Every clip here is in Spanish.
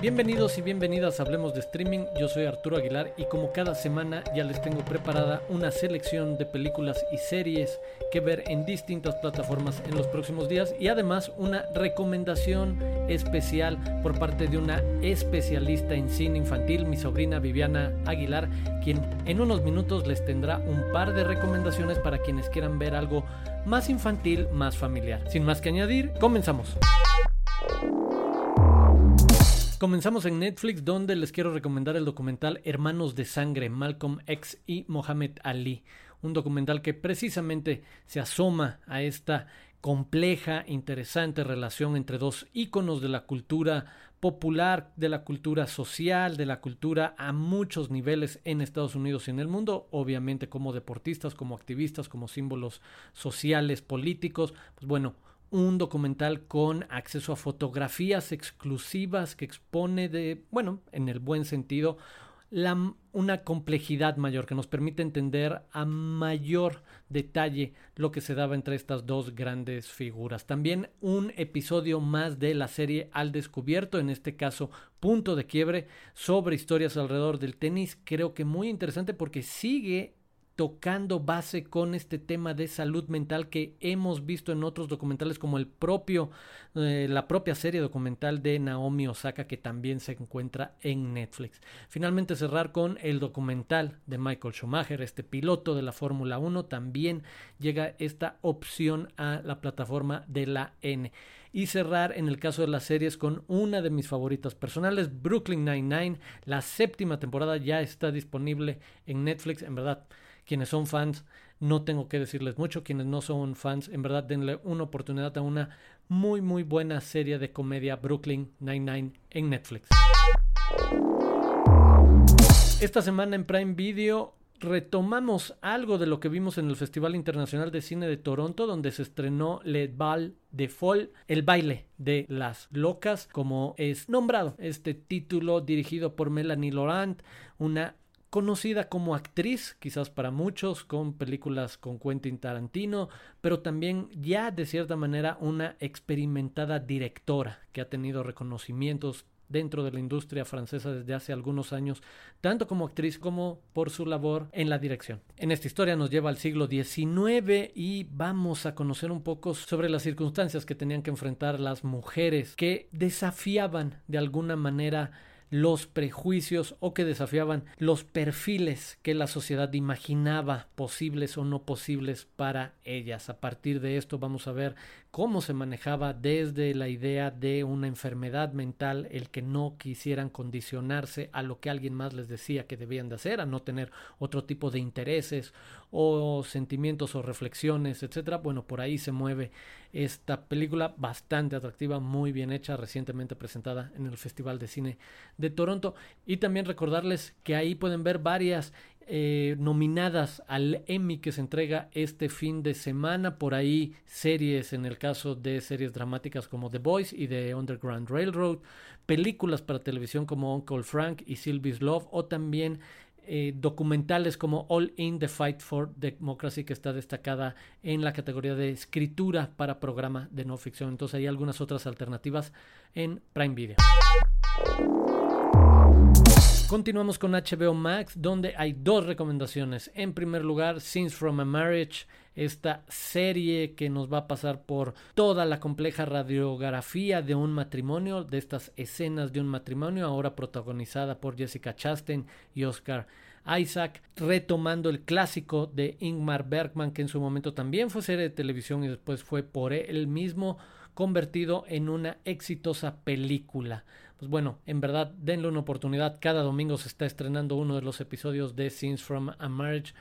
Bienvenidos y bienvenidas a Hablemos de Streaming, yo soy Arturo Aguilar y como cada semana ya les tengo preparada una selección de películas y series que ver en distintas plataformas en los próximos días y además una recomendación especial por parte de una especialista en cine infantil, mi sobrina Viviana Aguilar, quien en unos minutos les tendrá un par de recomendaciones para quienes quieran ver algo más infantil, más familiar. Sin más que añadir, comenzamos. Comenzamos en Netflix donde les quiero recomendar el documental Hermanos de Sangre, Malcolm X y Mohammed Ali. Un documental que precisamente se asoma a esta compleja, interesante relación entre dos íconos de la cultura popular, de la cultura social, de la cultura a muchos niveles en Estados Unidos y en el mundo, obviamente como deportistas, como activistas, como símbolos sociales, políticos. Pues bueno, un documental con acceso a fotografías exclusivas que expone de, bueno, en el buen sentido, la, una complejidad mayor que nos permite entender a mayor detalle lo que se daba entre estas dos grandes figuras. También un episodio más de la serie Al Descubierto, en este caso Punto de Quiebre, sobre historias alrededor del tenis. Creo que muy interesante porque sigue tocando base con este tema de salud mental que hemos visto en otros documentales como el propio eh, la propia serie documental de Naomi Osaka que también se encuentra en Netflix. Finalmente cerrar con el documental de Michael Schumacher, este piloto de la Fórmula 1, también llega esta opción a la plataforma de la N y cerrar en el caso de las series con una de mis favoritas personales, Brooklyn Nine-Nine. La séptima temporada ya está disponible en Netflix, en verdad quienes son fans, no tengo que decirles mucho. Quienes no son fans, en verdad denle una oportunidad a una muy muy buena serie de comedia Brooklyn Nine-Nine en Netflix. Esta semana en Prime Video retomamos algo de lo que vimos en el Festival Internacional de Cine de Toronto, donde se estrenó Le Bal de Fall, el baile de las locas, como es nombrado este título dirigido por Melanie Laurent, una conocida como actriz, quizás para muchos, con películas con Quentin Tarantino, pero también ya de cierta manera una experimentada directora que ha tenido reconocimientos dentro de la industria francesa desde hace algunos años, tanto como actriz como por su labor en la dirección. En esta historia nos lleva al siglo XIX y vamos a conocer un poco sobre las circunstancias que tenían que enfrentar las mujeres que desafiaban de alguna manera los prejuicios o que desafiaban los perfiles que la sociedad imaginaba posibles o no posibles para ellas. A partir de esto vamos a ver cómo se manejaba desde la idea de una enfermedad mental, el que no quisieran condicionarse a lo que alguien más les decía que debían de hacer, a no tener otro tipo de intereses o sentimientos o reflexiones, etcétera. Bueno, por ahí se mueve esta película bastante atractiva, muy bien hecha, recientemente presentada en el Festival de Cine de Toronto. Y también recordarles que ahí pueden ver varias eh, nominadas al Emmy que se entrega este fin de semana. Por ahí series, en el caso de series dramáticas como The Boys y The Underground Railroad, películas para televisión como Uncle Frank y Sylvie's Love, o también eh, documentales como All in the Fight for Democracy, que está destacada en la categoría de escritura para programa de no ficción. Entonces hay algunas otras alternativas en Prime Video. Continuamos con HBO Max, donde hay dos recomendaciones. En primer lugar, Scenes from a Marriage, esta serie que nos va a pasar por toda la compleja radiografía de un matrimonio, de estas escenas de un matrimonio, ahora protagonizada por Jessica Chastain y Oscar Isaac, retomando el clásico de Ingmar Bergman, que en su momento también fue serie de televisión y después fue por él mismo convertido en una exitosa película pues bueno, en verdad denle una oportunidad. Cada domingo se está estrenando uno de los episodios de Scenes from a Marriage,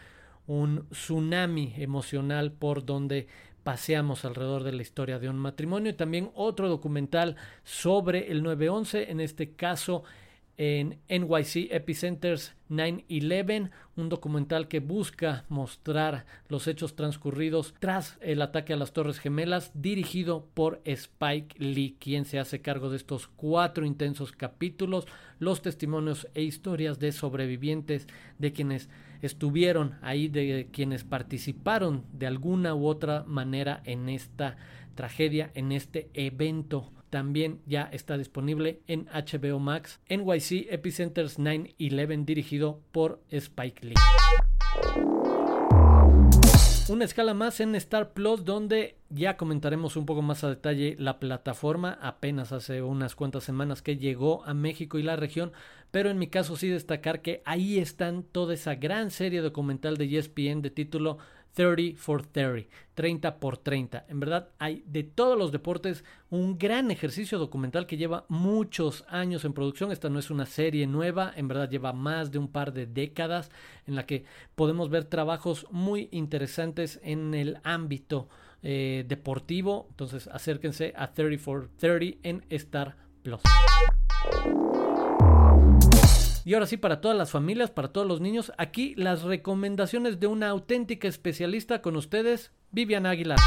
un tsunami emocional por donde paseamos alrededor de la historia de un matrimonio y también otro documental sobre el 911, en este caso en NYC Epicenters 9-11, un documental que busca mostrar los hechos transcurridos tras el ataque a las Torres Gemelas, dirigido por Spike Lee, quien se hace cargo de estos cuatro intensos capítulos, los testimonios e historias de sobrevivientes, de quienes estuvieron ahí, de quienes participaron de alguna u otra manera en esta tragedia, en este evento también ya está disponible en HBO Max. NYC Epicenters 9-11 dirigido por Spike Lee. Una escala más en Star Plus donde ya comentaremos un poco más a detalle la plataforma. Apenas hace unas cuantas semanas que llegó a México y la región. Pero en mi caso sí destacar que ahí están toda esa gran serie documental de ESPN de título 30 for 30, 30 por 30. En verdad hay de todos los deportes un gran ejercicio documental que lleva muchos años en producción. Esta no es una serie nueva, en verdad lleva más de un par de décadas en la que podemos ver trabajos muy interesantes en el ámbito eh, deportivo. Entonces acérquense a 30 for 30 en Star Plus. Y ahora sí, para todas las familias, para todos los niños, aquí las recomendaciones de una auténtica especialista con ustedes, Vivian Aguilar.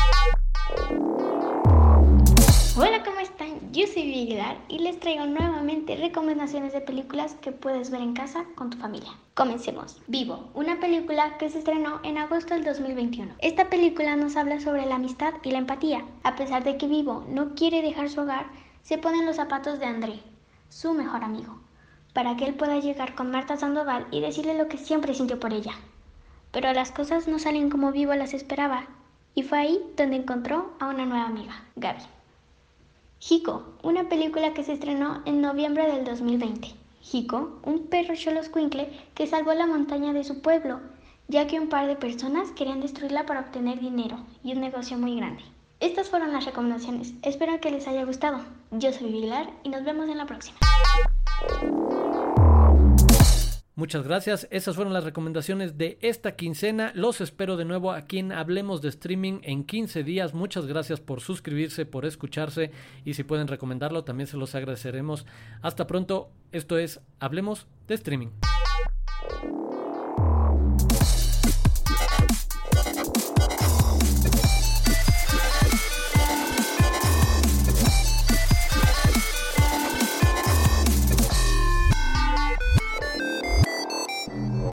Hola, ¿cómo están? Yo soy Vivian Aguilar y les traigo nuevamente recomendaciones de películas que puedes ver en casa con tu familia. Comencemos. Vivo, una película que se estrenó en agosto del 2021. Esta película nos habla sobre la amistad y la empatía. A pesar de que Vivo no quiere dejar su hogar, se pone en los zapatos de André, su mejor amigo para que él pueda llegar con Marta Sandoval y decirle lo que siempre sintió por ella. Pero las cosas no salen como Vivo las esperaba, y fue ahí donde encontró a una nueva amiga, Gaby. Hiko, una película que se estrenó en noviembre del 2020. Hiko, un perro choloscuincle que salvó la montaña de su pueblo, ya que un par de personas querían destruirla para obtener dinero y un negocio muy grande. Estas fueron las recomendaciones. Espero que les haya gustado. Yo soy Vilar y nos vemos en la próxima. Muchas gracias. Esas fueron las recomendaciones de esta quincena. Los espero de nuevo aquí en Hablemos de Streaming en 15 días. Muchas gracias por suscribirse, por escucharse y si pueden recomendarlo también se los agradeceremos. Hasta pronto. Esto es Hablemos de Streaming.